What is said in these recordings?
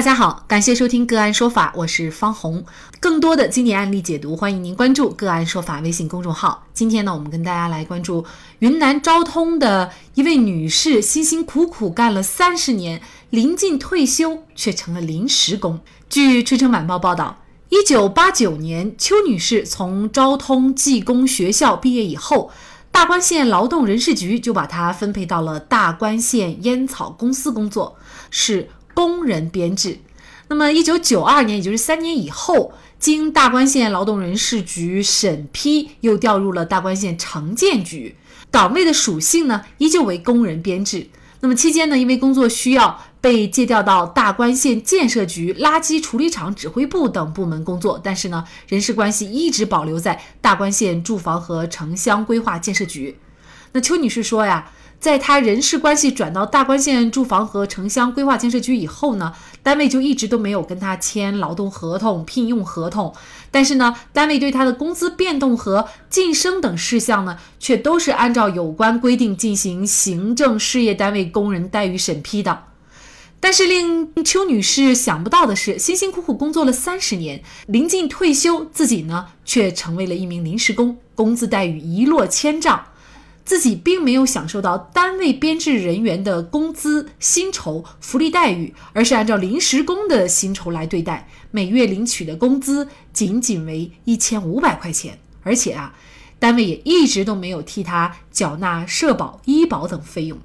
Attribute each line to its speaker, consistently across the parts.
Speaker 1: 大家好，感谢收听个案说法，我是方红。更多的经典案例解读，欢迎您关注个案说法微信公众号。今天呢，我们跟大家来关注云南昭通的一位女士，辛辛苦苦干了三十年，临近退休却成了临时工。据春城晚报报道，一九八九年，邱女士从昭通技工学校毕业以后，大关县劳动人事局就把她分配到了大关县烟草公司工作，是。工人编制，那么一九九二年，也就是三年以后，经大关县劳动人事局审批，又调入了大关县城建局，岗位的属性呢，依旧为工人编制。那么期间呢，因为工作需要，被借调到大关县建设局垃圾处理厂指挥部等部门工作，但是呢，人事关系一直保留在大关县住房和城乡规划建设局。那邱女士说呀。在他人事关系转到大关县住房和城乡规划建设局以后呢，单位就一直都没有跟他签劳动合同、聘用合同。但是呢，单位对他的工资变动和晋升等事项呢，却都是按照有关规定进行行政事业单位工人待遇审批的。但是令邱女士想不到的是，辛辛苦苦工作了三十年，临近退休，自己呢却成为了一名临时工，工资待遇一落千丈。自己并没有享受到单位编制人员的工资、薪酬、福利待遇，而是按照临时工的薪酬来对待，每月领取的工资仅仅为一千五百块钱，而且啊，单位也一直都没有替他缴纳社保、医保等费用。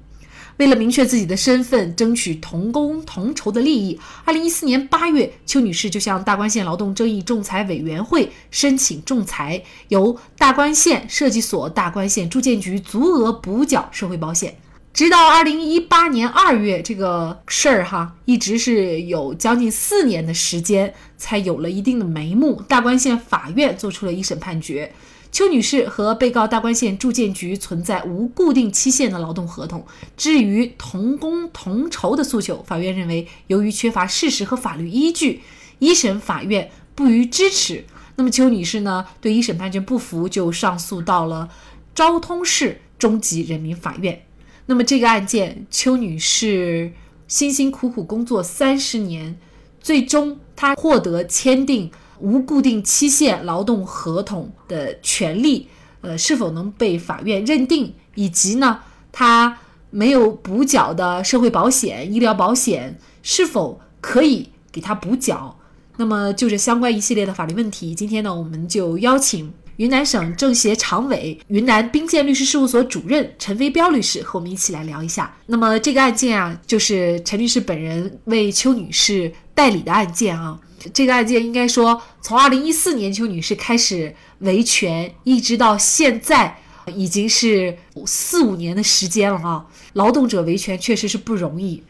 Speaker 1: 为了明确自己的身份，争取同工同酬的利益，二零一四年八月，邱女士就向大关县劳动争议仲裁委员会申请仲裁，由大关县设计所、大关县住建局足额补缴社会保险。直到二零一八年二月，这个事儿哈，一直是有将近四年的时间才有了一定的眉目。大关县法院作出了一审判决。邱女士和被告大关县住建局存在无固定期限的劳动合同。至于同工同酬的诉求，法院认为由于缺乏事实和法律依据，一审法院不予支持。那么邱女士呢，对一审判决不服，就上诉到了昭通市中级人民法院。那么这个案件，邱女士辛辛苦苦工作三十年，最终她获得签订。无固定期限劳动合同的权利，呃，是否能被法院认定？以及呢，他没有补缴的社会保险、医疗保险是否可以给他补缴？那么，就这相关一系列的法律问题，今天呢，我们就邀请云南省政协常委、云南兵谏律师事务所主任陈飞彪律师和我们一起来聊一下。那么，这个案件啊，就是陈律师本人为邱女士代理的案件啊。这个案件应该说，从二零一四年邱女士开始维权，一直到现在，已经是四五年的时间了啊。劳动者维权确实是不容易。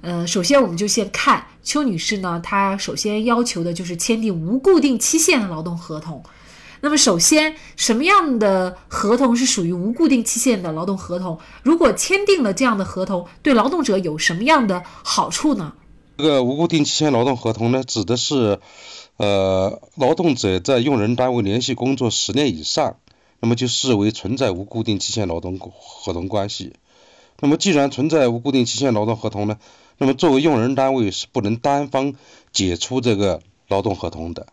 Speaker 1: 呃，首先我们就先看邱女士呢，她首先要求的就是签订无固定期限的劳动合同。那么，首先什么样的合同是属于无固定期限的劳动合同？如果签订了这样的合同，对劳动者有什么样的好处呢？
Speaker 2: 这个无固定期限劳动合同呢，指的是，呃，劳动者在用人单位连续工作十年以上，那么就视为存在无固定期限劳动合同关系。那么既然存在无固定期限劳动合同呢，那么作为用人单位是不能单方解除这个劳动合同的，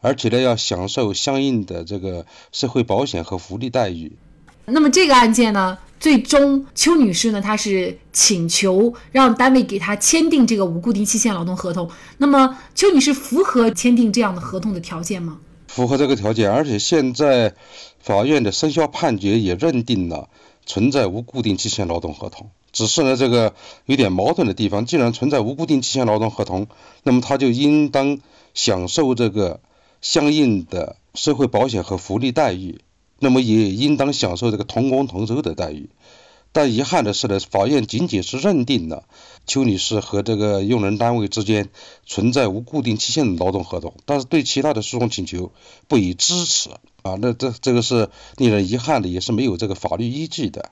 Speaker 2: 而且呢要享受相应的这个社会保险和福利待遇。
Speaker 1: 那么这个案件呢，最终邱女士呢，她是请求让单位给她签订这个无固定期限劳动合同。那么邱女士符合签订这样的合同的条件吗？
Speaker 2: 符合这个条件，而且现在法院的生效判决也认定了存在无固定期限劳动合同。只是呢，这个有点矛盾的地方，既然存在无固定期限劳动合同，那么他就应当享受这个相应的社会保险和福利待遇。那么也应当享受这个同工同酬的待遇，但遗憾的是呢，法院仅仅是认定了邱女士和这个用人单位之间存在无固定期限的劳动合同，但是对其他的诉讼请求不予支持啊，那这这个是令人遗憾的，也是没有这个法律依据的。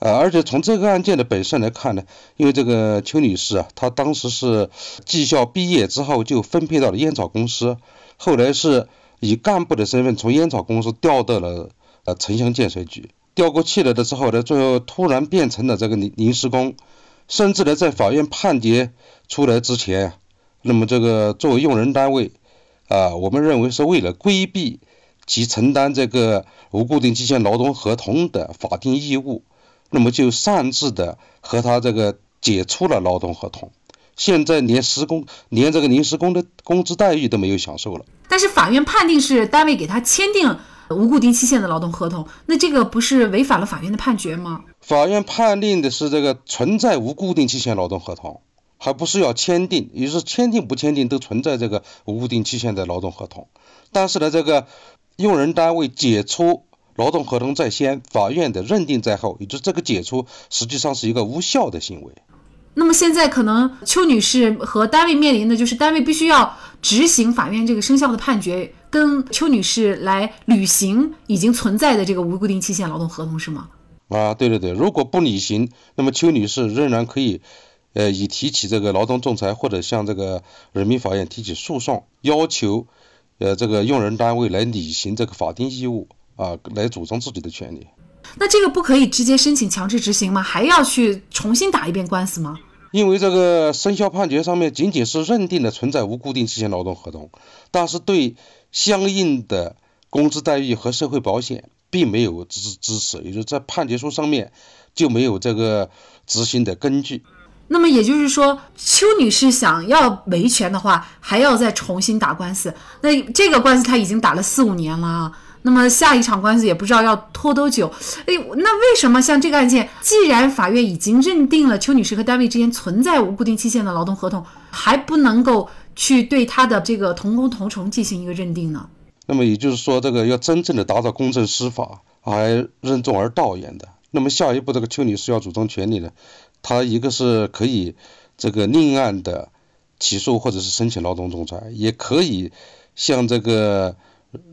Speaker 2: 呃，而且从这个案件的本身来看呢，因为这个邱女士啊，她当时是技校毕业之后就分配到了烟草公司，后来是以干部的身份从烟草公司调到了呃城乡建设局，调过去了的之后呢，最后突然变成了这个临临时工，甚至呢在法院判决出来之前，那么这个作为用人单位啊，我们认为是为了规避其承担这个无固定期限劳动合同的法定义务。那么就擅自的和他这个解除了劳动合同，现在连施工连这个临时工的工资待遇都没有享受了。
Speaker 1: 但是法院判定是单位给他签订无固定期限的劳动合同，那这个不是违反了法院的判决吗？
Speaker 2: 法院判定的是这个存在无固定期限劳动合同，还不是要签订，也就是签订不签订都存在这个无固定期限的劳动合同。但是呢，这个用人单位解除。劳动合同在先，法院的认定在后，也就是这个解除实际上是一个无效的行为。
Speaker 1: 那么现在可能邱女士和单位面临的就是单位必须要执行法院这个生效的判决，跟邱女士来履行已经存在的这个无固定期限劳动合同，是吗？
Speaker 2: 啊，对对对，如果不履行，那么邱女士仍然可以，呃，以提起这个劳动仲裁或者向这个人民法院提起诉讼，要求，呃，这个用人单位来履行这个法定义务。啊，来主张自己的权利，
Speaker 1: 那这个不可以直接申请强制执行吗？还要去重新打一遍官司吗？
Speaker 2: 因为这个生效判决上面仅仅是认定了存在无固定期限劳动合同，但是对相应的工资待遇和社会保险并没有支支持，也就是在判决书上面就没有这个执行的根据。
Speaker 1: 那么也就是说，邱女士想要维权的话，还要再重新打官司。那这个官司她已经打了四五年了啊。那么下一场官司也不知道要拖多久，哎，那为什么像这个案件，既然法院已经认定了邱女士和单位之间存在无固定期限的劳动合同，还不能够去对她的这个同工同酬进行一个认定呢？
Speaker 2: 那么也就是说，这个要真正的达到公正司法，还任重而道远的。那么下一步，这个邱女士要主张权利呢，她一个是可以这个另案的起诉或者是申请劳动仲裁，也可以向这个。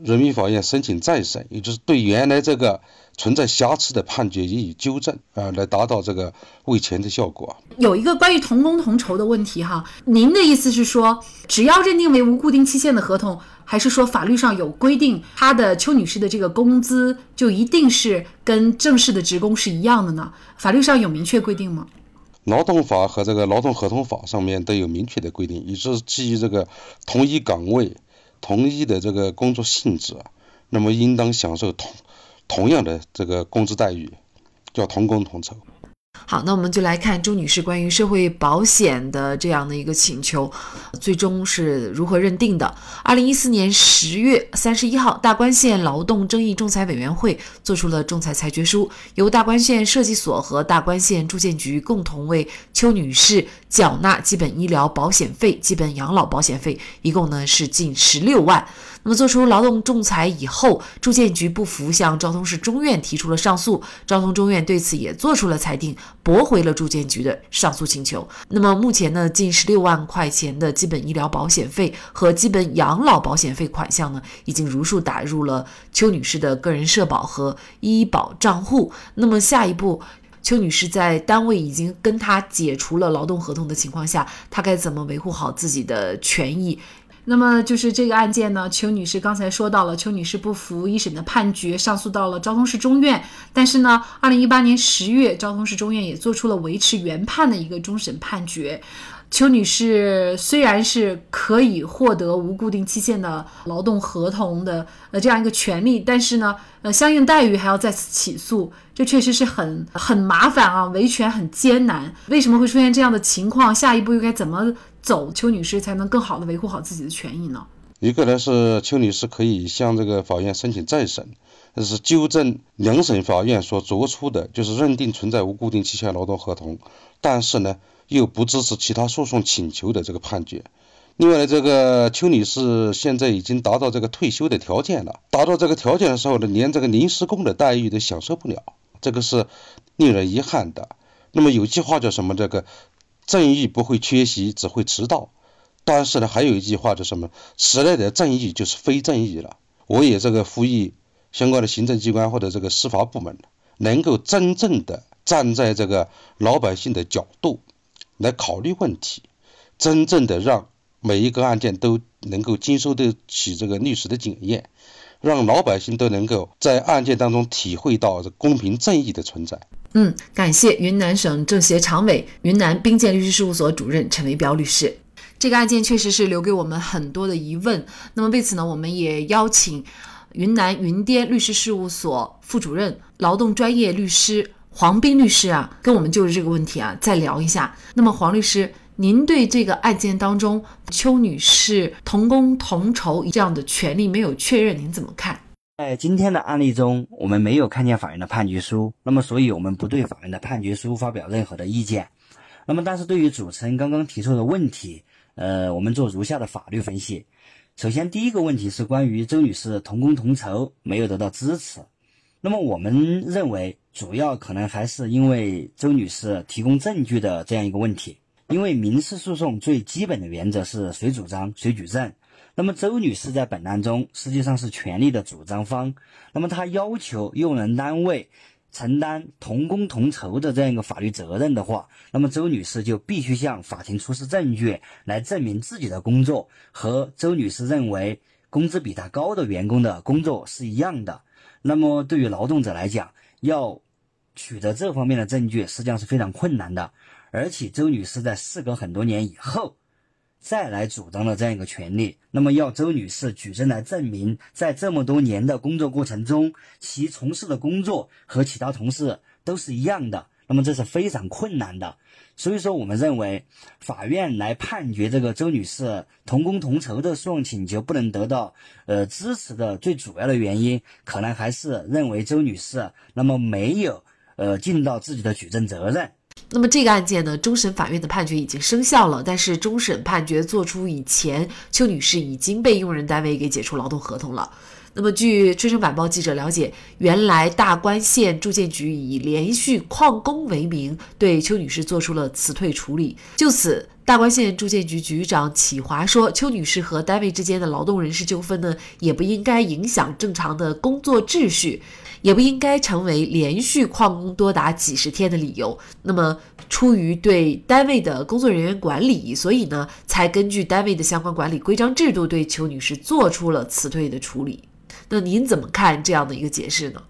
Speaker 2: 人民法院申请再审，也就是对原来这个存在瑕疵的判决予以纠正啊，来达到这个维权的效果。
Speaker 1: 有一个关于同工同酬的问题哈，您的意思是说，只要认定为无固定期限的合同，还是说法律上有规定，他的邱女士的这个工资就一定是跟正式的职工是一样的呢？法律上有明确规定吗？
Speaker 2: 劳动法和这个劳动合同法上面都有明确的规定，也就是基于这个同一岗位。同一的这个工作性质，那么应当享受同同样的这个工资待遇，叫同工同酬。
Speaker 1: 好，那我们就来看周女士关于社会保险的这样的一个请求，最终是如何认定的？二零一四年十月三十一号，大关县劳动争议仲裁委员会作出了仲裁裁决书，由大关县设计所和大关县住建局共同为邱女士缴纳基本医疗保险费、基本养老保险费，一共呢是近十六万。那么，做出劳动仲裁以后，住建局不服，向昭通市中院提出了上诉。昭通中院对此也做出了裁定，驳回了住建局的上诉请求。那么，目前呢，近十六万块钱的基本医疗保险费和基本养老保险费款项呢，已经如数打入了邱女士的个人社保和医保账户。那么，下一步，邱女士在单位已经跟她解除了劳动合同的情况下，她该怎么维护好自己的权益？那么就是这个案件呢，邱女士刚才说到了，邱女士不服一审的判决，上诉到了昭通市中院。但是呢，二零一八年十月，昭通市中院也做出了维持原判的一个终审判决。邱女士虽然是可以获得无固定期限的劳动合同的呃这样一个权利，但是呢，呃相应待遇还要再次起诉，这确实是很很麻烦啊，维权很艰难。为什么会出现这样的情况？下一步又该怎么？走，邱女士才能更好的维护好自己的权益呢。
Speaker 2: 一个呢是邱女士可以向这个法院申请再审，这是纠正两审法院所作出的，就是认定存在无固定期限劳动合同，但是呢又不支持其他诉讼请求的这个判决。另外呢，这个邱女士现在已经达到这个退休的条件了，达到这个条件的时候呢，连这个临时工的待遇都享受不了，这个是令人遗憾的。那么有句话叫什么？这个。正义不会缺席，只会迟到。但是呢，还有一句话，叫什么？迟来的正义就是非正义了。我也这个呼吁相关的行政机关或者这个司法部门，能够真正的站在这个老百姓的角度来考虑问题，真正的让每一个案件都能够经受得起这个律师的检验，让老百姓都能够在案件当中体会到公平正义的存在。
Speaker 1: 嗯，感谢云南省政协常委、云南冰鉴律师事务所主任陈维彪律师。这个案件确实是留给我们很多的疑问。那么为此呢，我们也邀请云南云滇律师事务所副主任、劳动专业律师黄斌律师啊，跟我们就着这个问题啊再聊一下。那么黄律师，您对这个案件当中邱女士同工同酬这样的权利没有确认，您怎么看？
Speaker 3: 在今天的案例中，我们没有看见法院的判决书，那么所以我们不对法院的判决书发表任何的意见。那么，但是对于主持人刚刚提出的问题，呃，我们做如下的法律分析。首先，第一个问题是关于周女士同工同酬没有得到支持。那么，我们认为主要可能还是因为周女士提供证据的这样一个问题。因为民事诉讼最基本的原则是谁主张谁举证。那么周女士在本案中实际上是权利的主张方。那么她要求用人单位。承担同工同酬的这样一个法律责任的话，那么周女士就必须向法庭出示证据来证明自己的工作和周女士认为工资比她高的员工的工作是一样的。那么对于劳动者来讲，要取得这方面的证据实际上是非常困难的，而且周女士在事隔很多年以后。再来主张的这样一个权利，那么要周女士举证来证明，在这么多年的工作过程中，其从事的工作和其他同事都是一样的，那么这是非常困难的。所以说，我们认为法院来判决这个周女士同工同酬的诉讼请求不能得到呃支持的最主要的原因，可能还是认为周女士那么没有呃尽到自己的举证责任。
Speaker 1: 那么这个案件呢，终审法院的判决已经生效了，但是终审判决作出以前，邱女士已经被用人单位给解除劳动合同了。那么据《春城晚报》记者了解，原来大关县住建局以连续旷工为名，对邱女士做出了辞退处理。就此，大关县住建局局长启华说，邱女士和单位之间的劳动人事纠纷呢，也不应该影响正常的工作秩序。也不应该成为连续旷工多达几十天的理由。那么，出于对单位的工作人员管理，所以呢，才根据单位的相关管理规章制度，对邱女士做出了辞退的处理。那您怎么看这样的一个解释呢？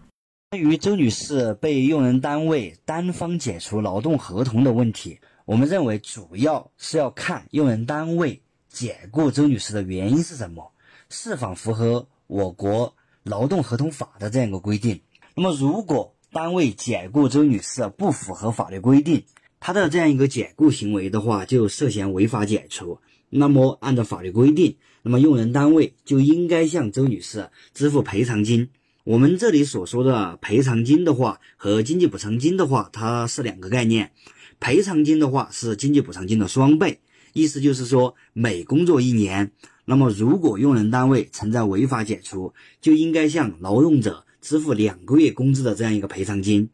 Speaker 3: 关于周女士被用人单位单方解除劳动合同的问题，我们认为主要是要看用人单位解雇周女士的原因是什么，是否符合我国劳动合同法的这样一个规定。那么，如果单位解雇周女士不符合法律规定，她的这样一个解雇行为的话，就涉嫌违法解除。那么，按照法律规定，那么用人单位就应该向周女士支付赔偿金。我们这里所说的赔偿金的话，和经济补偿金的话，它是两个概念。赔偿金的话是经济补偿金的双倍，意思就是说，每工作一年，那么如果用人单位存在违法解除，就应该向劳动者。支付两个月工资的这样一个赔偿金，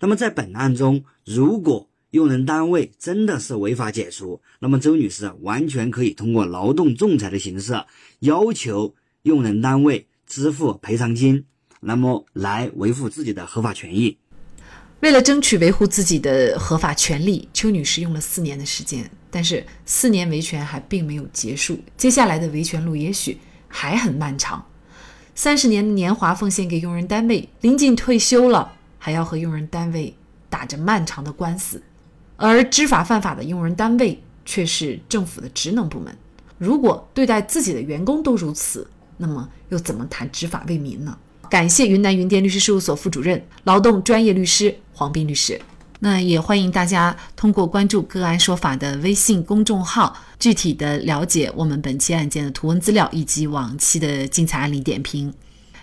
Speaker 3: 那么在本案中，如果用人单位真的是违法解除，那么周女士完全可以通过劳动仲裁的形式要求用人单位支付赔偿金，那么来维护自己的合法权益。
Speaker 1: 为了争取维护自己的合法权利，邱女士用了四年的时间，但是四年维权还并没有结束，接下来的维权路也许还很漫长。三十年的年华奉献给用人单位，临近退休了，还要和用人单位打着漫长的官司，而知法犯法的用人单位却是政府的职能部门。如果对待自己的员工都如此，那么又怎么谈执法为民呢？感谢云南云电律师事务所副主任、劳动专业律师黄斌律师。那也欢迎大家通过关注“个案说法”的微信公众号，具体的了解我们本期案件的图文资料以及往期的精彩案例点评。